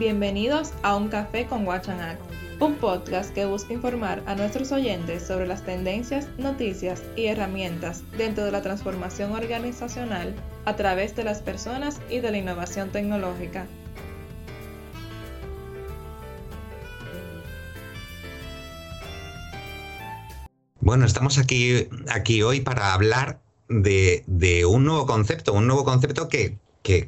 Bienvenidos a Un Café con Wachanac, un podcast que busca informar a nuestros oyentes sobre las tendencias, noticias y herramientas dentro de la transformación organizacional a través de las personas y de la innovación tecnológica. Bueno, estamos aquí, aquí hoy para hablar de, de un nuevo concepto, un nuevo concepto que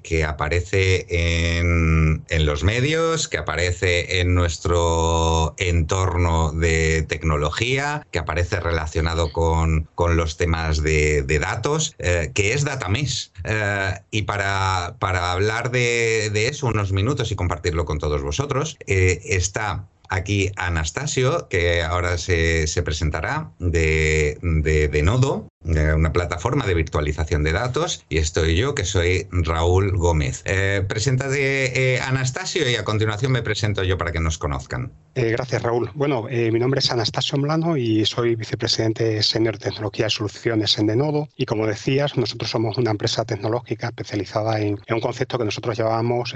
que, aparece en, los medios, que aparece en nuestro entorno de tecnología, que aparece relacionado con, los temas de, datos, eh, que es Datamesh. Eh, y para, para hablar de, eso unos minutos y compartirlo con todos vosotros, eh, está aquí Anastasio, que ahora se, presentará de, de, Nodo, una plataforma de virtualización de datos, y estoy yo, que soy Raúl Gómez. Eh, preséntate, eh, Anastasio, y a continuación me presento yo para que nos conozcan. Eh, gracias, Raúl. Bueno, eh, mi nombre es Anastasio Mlano y soy vicepresidente senior de tecnología y soluciones en Denodo. Y como decías, nosotros somos una empresa tecnológica especializada en, un concepto que nosotros llamamos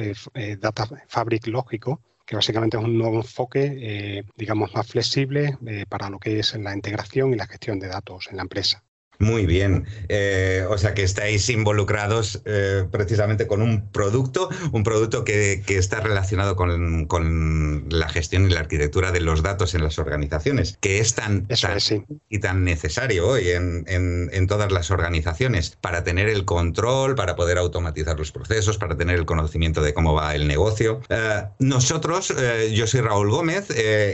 Data Fabric Lógico, que básicamente es un nuevo enfoque, eh, digamos, más flexible eh, para lo que es la integración y la gestión de datos en la empresa. Muy bien. Eh, o sea que estáis involucrados eh, precisamente con un producto, un producto que, está relacionado con, la gestión y la arquitectura de los datos en las organizaciones, que es tan, y tan necesario hoy en, todas las organizaciones para tener el control, para poder automatizar los procesos, para tener el conocimiento de cómo va el negocio. Eh, nosotros, yo soy Raúl Gómez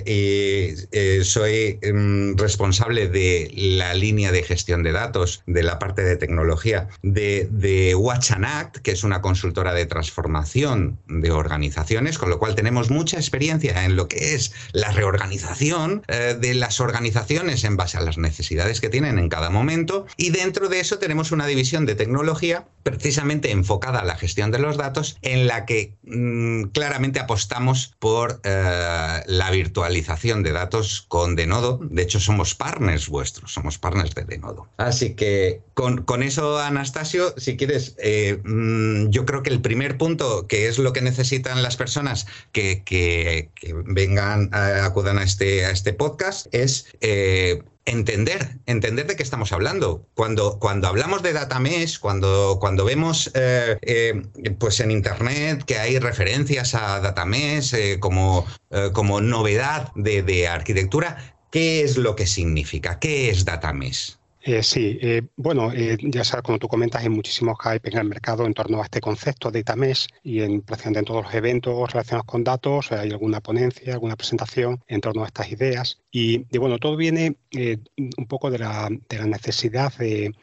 y soy mm, responsable de la línea de gestión de datos de la parte de tecnología de, de Watch Act, que es una consultora de transformación de organizaciones, con lo cual tenemos mucha experiencia en lo que es la reorganización eh, de las organizaciones en base a las necesidades que tienen en cada momento. Y dentro de eso tenemos una división de tecnología precisamente enfocada a la gestión de los datos, en la que mm, claramente apostamos por eh, la virtualización de datos con Denodo. De hecho, somos partners vuestros, somos partners de Denodo. Así que con, eso, Anastasio, si quieres, eh, mm, yo creo que el primer punto, que es lo que necesitan las personas que, vengan, acudan a este, a este podcast, es eh, entender, entender de qué estamos hablando. Cuando, cuando hablamos de data mesh, cuando, cuando vemos eh, pues en internet que hay referencias a data mesh como, como novedad de, de, arquitectura, ¿qué es lo que significa? ¿Qué es data mesh? Eh, sí, eh, bueno, eh, ya sabes, como tú comentas, hay muchísimos hype en el mercado en torno a este concepto de data mesh y en prácticamente en todos los eventos relacionados con datos hay alguna ponencia, alguna presentación en torno a estas ideas. Y, bueno, todo viene un poco de la, necesidad de,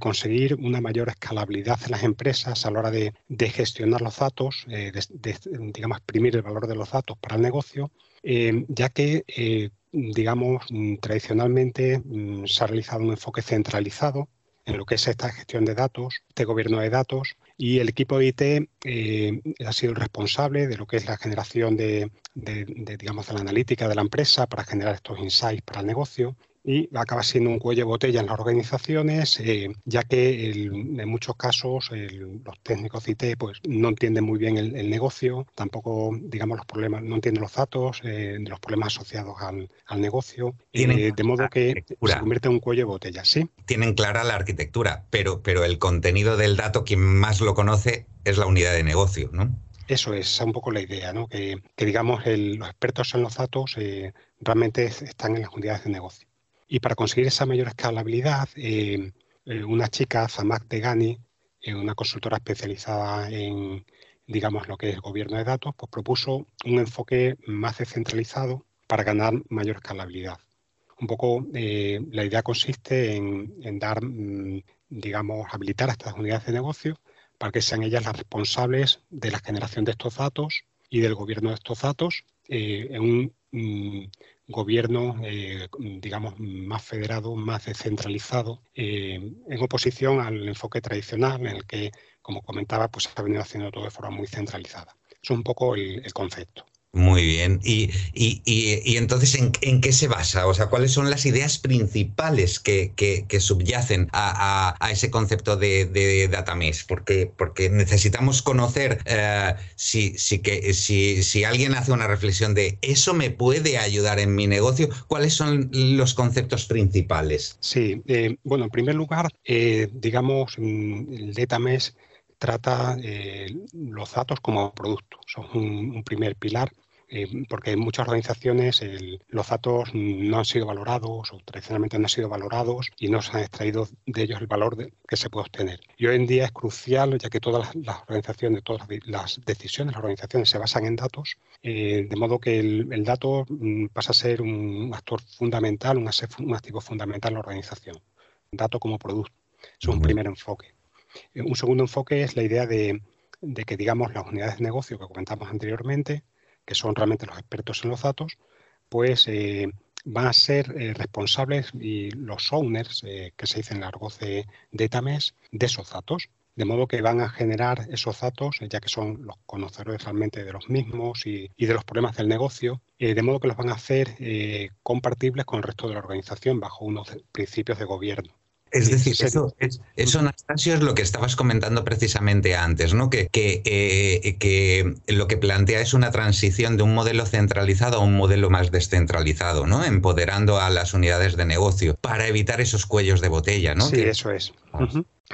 conseguir una mayor escalabilidad en las empresas a la hora de, gestionar los datos, de, digamos, exprimir el valor de los datos para el negocio, ya que digamos, mm, tradicionalmente mm, se ha realizado un enfoque centralizado en lo que es esta gestión de datos, de gobierno de datos, y el equipo de IT eh, ha sido el responsable de lo que es la generación de, digamos, de la analítica de la empresa para generar estos insights para el negocio y acaba siendo un cuello de botella en las organizaciones, eh, ya que en muchos casos los técnicos IT pues, no entienden muy bien el, negocio, tampoco digamos los problemas, no entienden los datos, eh, los problemas asociados al, negocio, eh, de modo que se convierte en un cuello de botella, ¿sí? Tienen clara la arquitectura, pero, pero el contenido del dato, quien más lo conoce es la unidad de negocio, ¿no? Eso es un poco la idea, ¿no? que, digamos los expertos en los datos realmente están en las unidades de negocio. Y para conseguir esa mayor escalabilidad, eh, eh, una chica, Zamak Degani, eh, una consultora especializada en, digamos, lo que es gobierno de datos, pues propuso un enfoque más descentralizado para ganar mayor escalabilidad. Un poco la idea consiste en, dar, mm, digamos, habilitar a estas unidades de negocio para que sean ellas las responsables de la generación de estos datos y del gobierno de estos datos en un mm, gobierno, eh, digamos, más federado, más descentralizado, eh, en oposición al enfoque tradicional en el que, como comentaba, pues se ha venido haciendo todo de forma muy centralizada. es un poco el, concepto. Muy bien. ¿Y, y, entonces ¿en, qué se basa? O sea, ¿cuáles son las ideas principales que, subyacen a, ese concepto de, de datamés? Porque, porque necesitamos conocer eh, si, si, que, si, si, alguien hace una reflexión de eso me puede ayudar en mi negocio, ¿cuáles son los conceptos principales? Sí, eh, bueno, en primer lugar, eh, digamos, mm, el datamés trata los datos como producto. Son un primer pilar eh, porque en muchas organizaciones los datos no han sido valorados o tradicionalmente no han sido valorados y no se han extraído de ellos el valor que se puede obtener. Y hoy en día es crucial, ya que todas las, organizaciones, todas las decisiones, las organizaciones se basan en datos, eh, de modo que el, dato mm, pasa a ser un actor fundamental, un, activo fundamental en la organización. Dato como producto. es un primer enfoque. Eh, un segundo enfoque es la idea de, de que, digamos, las unidades de negocio que comentamos anteriormente, que son realmente los expertos en los datos, pues eh, van a ser eh, responsables y los owners, eh, que se dice en argot de DataMesh, de esos datos. De modo que van a generar esos datos, ya que son los conocedores realmente de los mismos y, de los problemas del negocio, de modo que los van a hacer compartibles con el resto de la organización bajo unos principios de gobierno. Es decir, eso, es, eso, Anastasio, es lo que estabas comentando precisamente antes, ¿no? Que, que, eh, que, lo que plantea es una transición de un modelo centralizado a un modelo más descentralizado, ¿no? Empoderando a las unidades de negocio para evitar esos cuellos de botella, ¿no? Sí, eso es.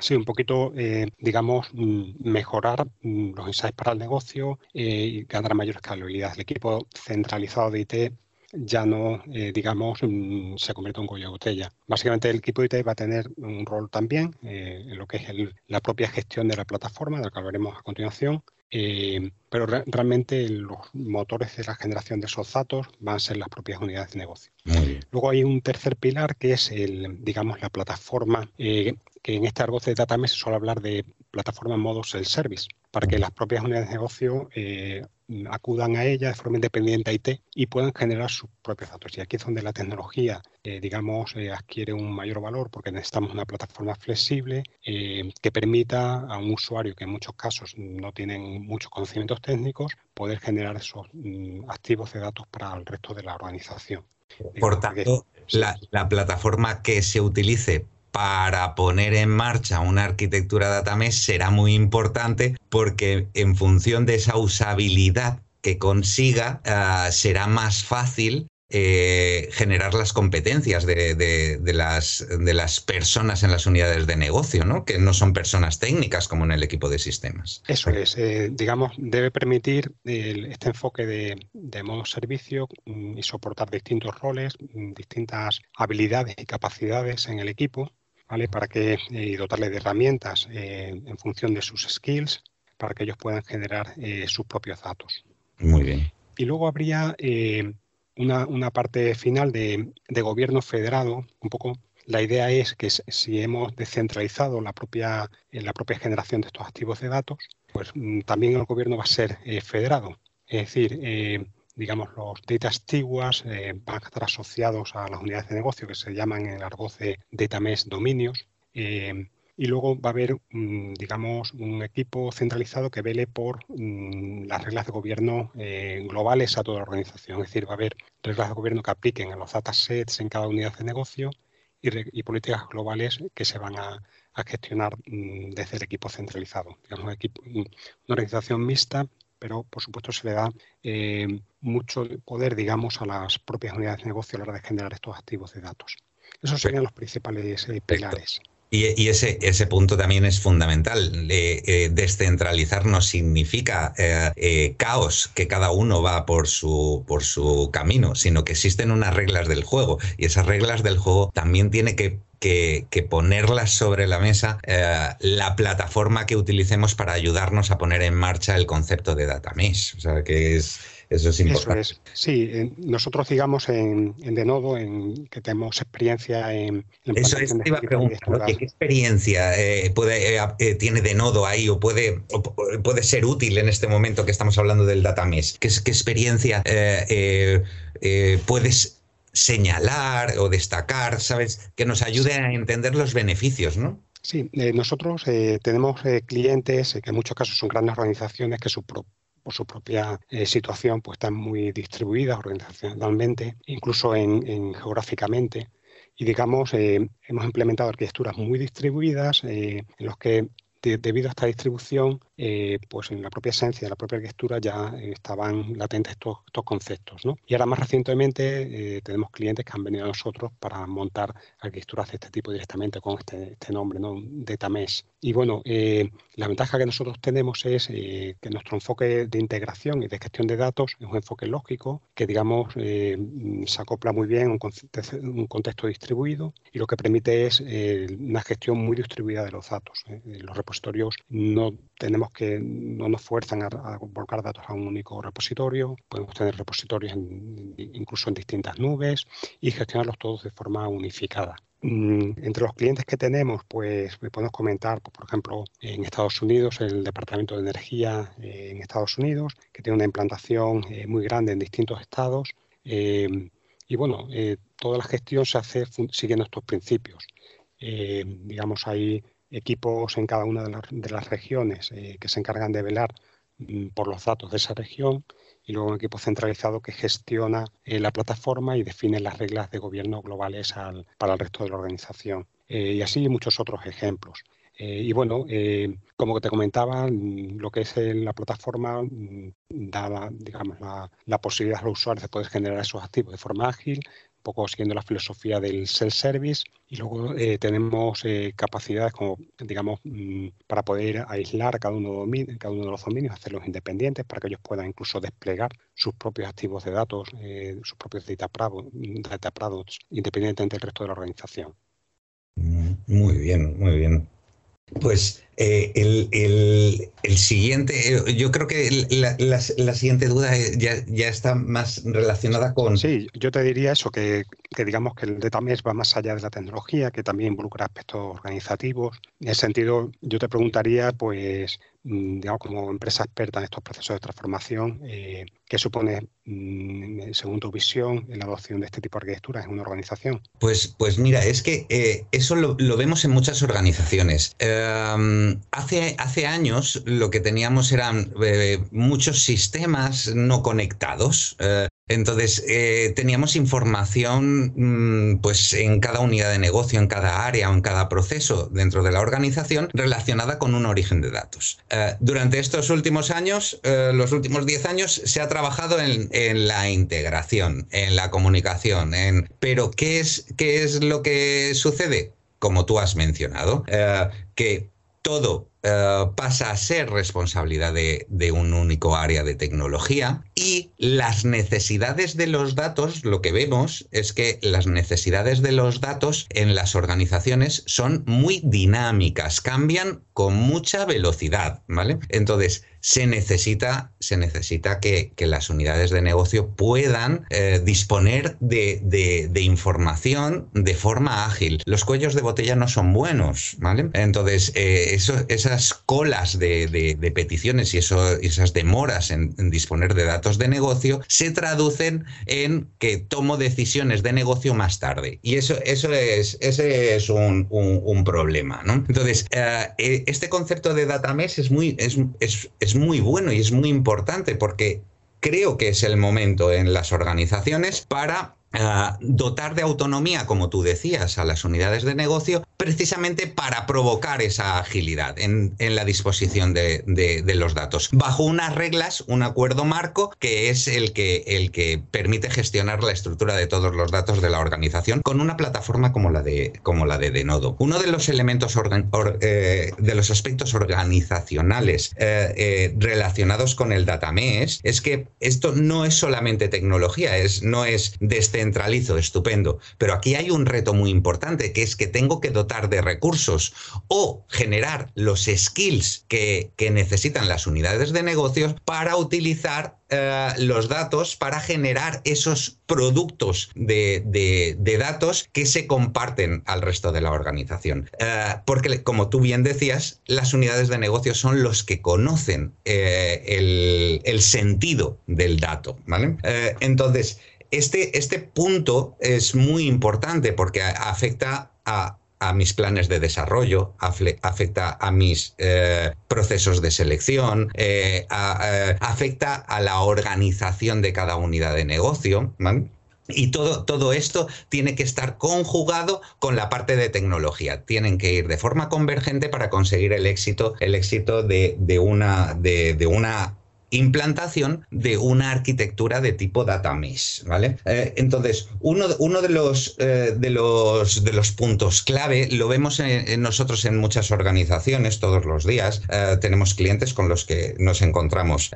Sí, un poquito, eh, digamos, mm, mejorar mm, los insights para el negocio eh, y ganar mayor escalabilidad. El equipo centralizado de IT ya no, eh, digamos, mm, se convierte en cuello de botella. Básicamente el equipo de IT va a tener un rol también eh, en lo que es la propia gestión de la plataforma, de la que hablaremos a continuación, eh, pero realmente los motores de la generación de esos datos van a ser las propias unidades de negocio. Luego hay un tercer pilar que es, el, digamos, la plataforma, que en este argot de Data se suele hablar de plataforma en modo self-service, para que las propias unidades de negocio acudan a ella de forma independiente a IT y puedan generar sus propios datos. Y aquí es donde la tecnología, eh, digamos, eh, adquiere un mayor valor porque necesitamos una plataforma flexible eh, que permita a un usuario que en muchos casos no tienen muchos conocimientos técnicos poder generar esos mm, activos de datos para el resto de la organización. Por tanto, la plataforma que se utilice para poner en marcha una arquitectura datamés será muy importante porque en función de esa usabilidad que consiga, ah, será más fácil eh, generar las competencias de, las, de, las, personas en las unidades de negocio, ¿no? que no son personas técnicas como en el equipo de sistemas. Eso es, eh, digamos, debe permitir este enfoque de, modo servicio mm, y soportar distintos roles, mm, distintas habilidades y capacidades en el equipo para que eh, dotarle de herramientas eh, en función de sus skills para que ellos puedan generar eh, sus propios datos. Muy bien. Y luego habría una, parte final de, gobierno federado, un poco la idea es que si hemos descentralizado la propia, la propia generación de estos activos de datos, pues mm, también el gobierno va a ser federado. Es decir, digamos, los data stewards eh, a estar asociados a las unidades de negocio que se llaman en el argot de dominios. Eh, y luego va a haber, mm, digamos, un equipo centralizado que vele por mm, las reglas de gobierno eh, globales a toda la organización. Es decir, va a haber reglas de gobierno que apliquen a los datasets en cada unidad de negocio y, políticas globales que se van a, gestionar mm, desde el equipo centralizado. Digamos, un equipo, una organización mixta pero por supuesto se le da eh, mucho poder, digamos, a las propias unidades de negocio a la hora de generar estos activos de datos. Esos serían los principales eh, pilares. Y, ese, ese punto también es fundamental. Eh, descentralizar no significa caos, que cada uno va por su, por su camino, sino que existen unas reglas del juego. Y esas reglas del juego también tiene que que, ponerlas sobre la mesa eh, la plataforma que utilicemos para ayudarnos a poner en marcha el concepto de data mesh. O sea, que es, eso es importante. Sí, nosotros digamos en, en Denodo, en, que tenemos experiencia en... eso es, te iba a preguntar, ¿qué experiencia eh, puede, eh, tiene Denodo ahí o puede, puede ser útil en este momento que estamos hablando del data mesh? ¿Qué, qué experiencia puedes señalar o destacar, ¿sabes? Que nos ayude a entender los beneficios, ¿no? Sí, eh, nosotros eh, tenemos eh, clientes que en muchos casos son grandes organizaciones que su por su propia eh, situación, pues están muy distribuidas organizacionalmente, incluso en, geográficamente. Y digamos, eh, hemos implementado arquitecturas muy distribuidas en los que debido a esta distribución, eh, pues en la propia esencia de la propia arquitectura ya estaban latentes estos, conceptos. Y ahora más recientemente eh, tenemos clientes que han venido a nosotros para montar arquitecturas de este tipo directamente con este, este nombre, ¿no? Data Mesh. Y bueno, eh, la ventaja que nosotros tenemos es que nuestro enfoque de integración y de gestión de datos es un enfoque lógico que, digamos, se acopla muy bien a un, un, contexto distribuido y lo que permite es una gestión muy distribuida de los datos. Los repositorios no tenemos que no nos fuerzan a, volcar datos a un único repositorio, podemos tener repositorios incluso en distintas nubes y gestionarlos todos de forma unificada. Mm, entre los clientes que tenemos, pues podemos comentar, pues, por ejemplo, en Estados Unidos, el Departamento de Energía eh, en Estados Unidos, que tiene una implantación eh, muy grande en distintos estados. Eh, y bueno, toda la gestión se hace siguiendo estos principios. digamos, hay equipos en cada una de, las regiones que se encargan de velar mm, por los datos de esa región y luego un equipo centralizado que gestiona eh, la plataforma y define las reglas de gobierno globales para el resto de la organización. Eh, y así muchos otros ejemplos. y bueno, como te comentaba, mm, lo que es la plataforma mm, da digamos, la, la, posibilidad a los usuarios de poder generar esos activos de forma ágil, poco siguiendo la filosofía del self-service y luego eh, tenemos eh, capacidades como, digamos, mm, para poder aislar cada uno, cada uno de los dominios, hacerlos independientes para que ellos puedan incluso desplegar sus propios activos de datos, eh, sus propios data, data products, independientemente del resto de la organización. Mm, muy bien, muy bien. Pues eh, el, siguiente, eh, yo creo que la, siguiente duda eh, ya, está más relacionada con... Sí, yo te diría eso, que, digamos que el data mesh va más allá de la tecnología, que también involucra aspectos organizativos. En ese sentido, yo te preguntaría, pues, mm, digamos, como empresa experta en estos procesos de transformación, ¿qué supone, según tu visión, la adopción de este tipo de arquitecturas en una organización? Pues, pues mira, es que eso lo, vemos en muchas organizaciones. Em, hace, hace años lo que teníamos eran eh, muchos sistemas no conectados. Eh, entonces, eh, teníamos información mm, pues, en cada unidad de negocio, en cada área o en cada proceso dentro de la organización relacionada con un origen de datos. durante estos últimos años, los últimos 10 años, se ha trabajado en, la integración, en la comunicación. En, pero, ¿qué es, ¿qué es lo que sucede? Como tú has mencionado, que todo eh, pasa a ser responsabilidad de, un único área de tecnología y las necesidades de los datos, lo que vemos es que las necesidades de los datos en las organizaciones son muy dinámicas, cambian con mucha velocidad, ¿vale? Entonces, se necesita, se necesita que, las unidades de negocio puedan eh, disponer de, información de forma ágil. Los cuellos de botella no son buenos, ¿vale? Entonces, eh, eso, esas colas de, peticiones y esas demoras en, disponer de datos de negocio se traducen en que tomo decisiones de negocio más tarde. Y eso, eso es, ese es un, problema, ¿no? Entonces, eh, este concepto de data mesh es muy, es, es muy bueno y es muy importante porque creo que es el momento en las organizaciones para dotar de autonomía, como tú decías, a las unidades de negocio, precisamente para provocar esa agilidad en, la disposición de, los datos, bajo unas reglas, un acuerdo marco, que es el que, permite gestionar la estructura de todos los datos de la organización con una plataforma como la de, de Denodo. Uno de los elementos, eh, de los aspectos organizacionales eh, eh, relacionados con el data mesh es que esto no es solamente tecnología, no es desde centralizo, estupendo. Pero aquí hay un reto muy importante, que es que tengo que dotar de recursos o generar los skills que, necesitan las unidades de negocios para utilizar eh, los datos para generar esos productos de, datos que se comparten al resto de la organización. Eh, porque, como tú bien decías, las unidades de negocio son los que conocen eh, el, el, sentido del dato. ¿vale? Este, este punto es muy importante porque afecta a mis planes de desarrollo, afecta a mis eh, procesos de selección, eh, eh, afecta a la organización de cada unidad de negocio. Y todo, todo, esto tiene que estar conjugado con la parte de tecnología. Tienen que ir de forma convergente para conseguir el éxito, el éxito de, una, de una implantación de una arquitectura de tipo data mesh, ¿vale? Eh, entonces, uno, uno de, los, eh, de, los, de, los, puntos clave lo vemos nosotros en muchas organizaciones todos los días. Eh, tenemos clientes con los que nos encontramos.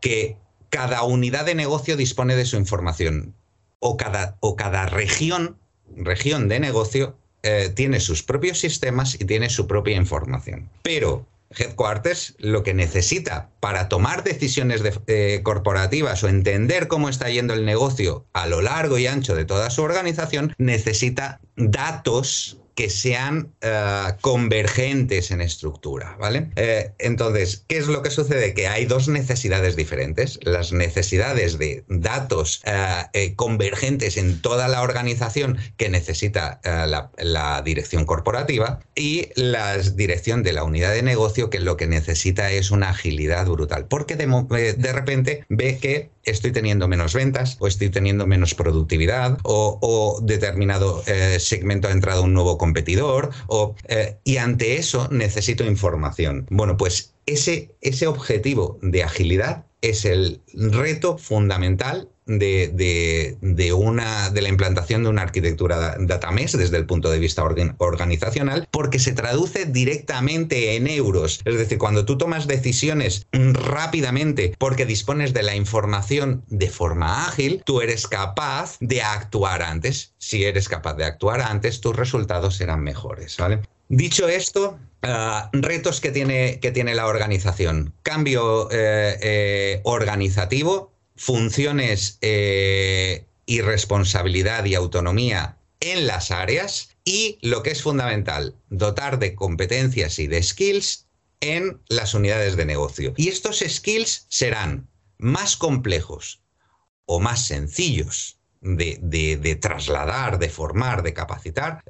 que cada unidad de negocio dispone de su información o cada, o cada región, región de negocio tiene sus propios sistemas y tiene su propia información. Pero Headquarters lo que necesita para tomar decisiones eh, corporativas o entender cómo está yendo el negocio a lo largo y ancho de toda su organización, necesita datos que sean eh, convergentes en estructura, ¿vale? Eh, entonces, ¿qué es lo que sucede? Que hay dos necesidades diferentes. Las necesidades de datos eh, convergentes en toda la organización que necesita la, dirección corporativa y la dirección de la unidad de negocio que lo que necesita es una agilidad brutal. Porque de, de repente ve que estoy teniendo menos ventas o estoy teniendo menos productividad o, determinado segmento ha entrado un nuevo competidor o, eh, y ante eso necesito información. Bueno, pues ese, ese objetivo de agilidad es el reto fundamental de, una, de la implantación de una arquitectura data mesh desde el punto de vista organizacional, porque se traduce directamente en euros. Es decir, cuando tú tomas decisiones rápidamente porque dispones de la información de forma ágil, tú eres capaz de actuar antes. Si eres capaz de actuar antes, tus resultados serán mejores. Dicho esto, ah, retos que tiene, que tiene, la organización. Cambio eh, eh, organizativo, funciones eh, y responsabilidad y autonomía en las áreas y lo que es fundamental, dotar de competencias y de skills en las unidades de negocio. Y estos skills serán más complejos o más sencillos de, trasladar, de formar, de capacitar,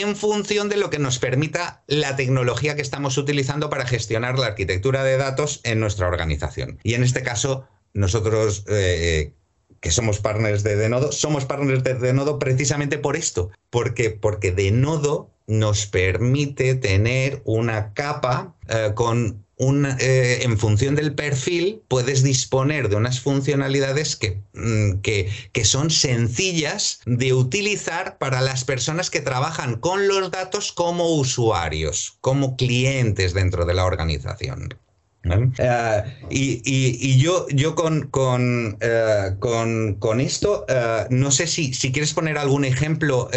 en función de lo que nos permita la tecnología que estamos utilizando para gestionar la arquitectura de datos en nuestra organización. Y en este caso, nosotros eh, que somos partners de Denodo, somos partners de Denodo precisamente por esto, porque, porque Denodo nos permite tener una capa eh, con eh, en función del perfil, puedes disponer de unas funcionalidades mm, que, que, son sencillas de utilizar para las personas que trabajan con los datos como usuarios, como clientes dentro de la organización. Eh, y, yo, eh, con, esto, eh, no sé si, quieres poner algún ejemplo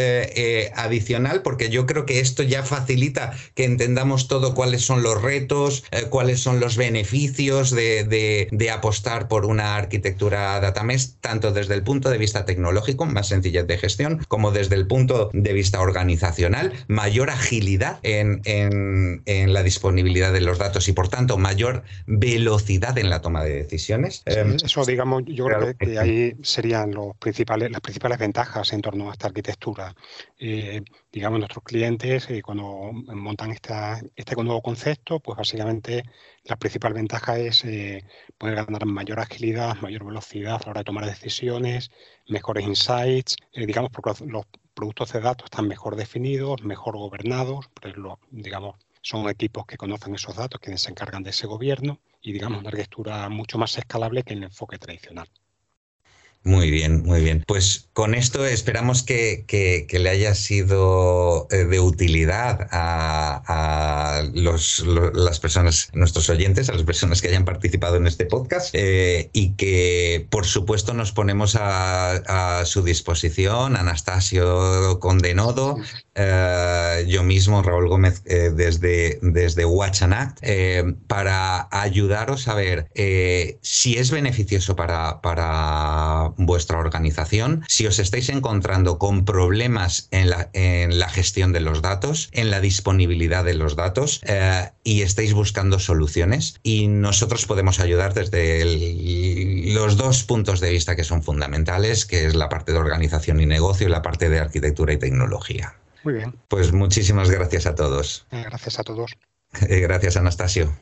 adicional, porque yo creo que esto ya facilita que entendamos todo cuáles son los retos, cuáles son los beneficios de, apostar por una arquitectura datamés, tanto desde el punto de vista tecnológico, más sencillez de gestión, como desde el punto de vista organizacional, mayor agilidad en la disponibilidad de los datos y, por tanto, mayor velocidad en la toma de decisiones. Em, eso, digamos, yo creo que, ahí serían los principales, las principales ventajas en torno a esta arquitectura. Eh, digamos, nuestros clientes, eh, cuando montan esta, este nuevo concepto, pues básicamente la principal ventaja es eh, poder ganar mayor agilidad, mayor velocidad a la hora de tomar decisiones, mejores insights, digamos, porque los, productos de datos están mejor definidos, mejor gobernados, pues lo, digamos, son equipos que conocen esos datos, quienes se encargan de ese gobierno y, digamos, una arquitectura mucho más escalable que el enfoque tradicional. Muy bien, muy bien. Pues con esto esperamos que, le haya sido eh, de utilidad a, las personas, nuestros oyentes, a las personas que hayan participado en este podcast eh, y que por supuesto nos ponemos a, su disposición, Anastasio Condenodo, eh, yo mismo, Raúl Gómez, desde, desde Watch and Act, para ayudaros a ver si es beneficioso para, para vuestra organización, si os estáis encontrando con problemas en la, en la gestión de los datos, en la disponibilidad de los datos eh, y estáis buscando soluciones. Y nosotros podemos ayudar desde los dos puntos de vista que son fundamentales, que es la parte de organización y negocio y la parte de arquitectura y tecnología. Muy bien. Pues muchísimas gracias a todos. Eh, gracias a todos. gracias, Anastasio.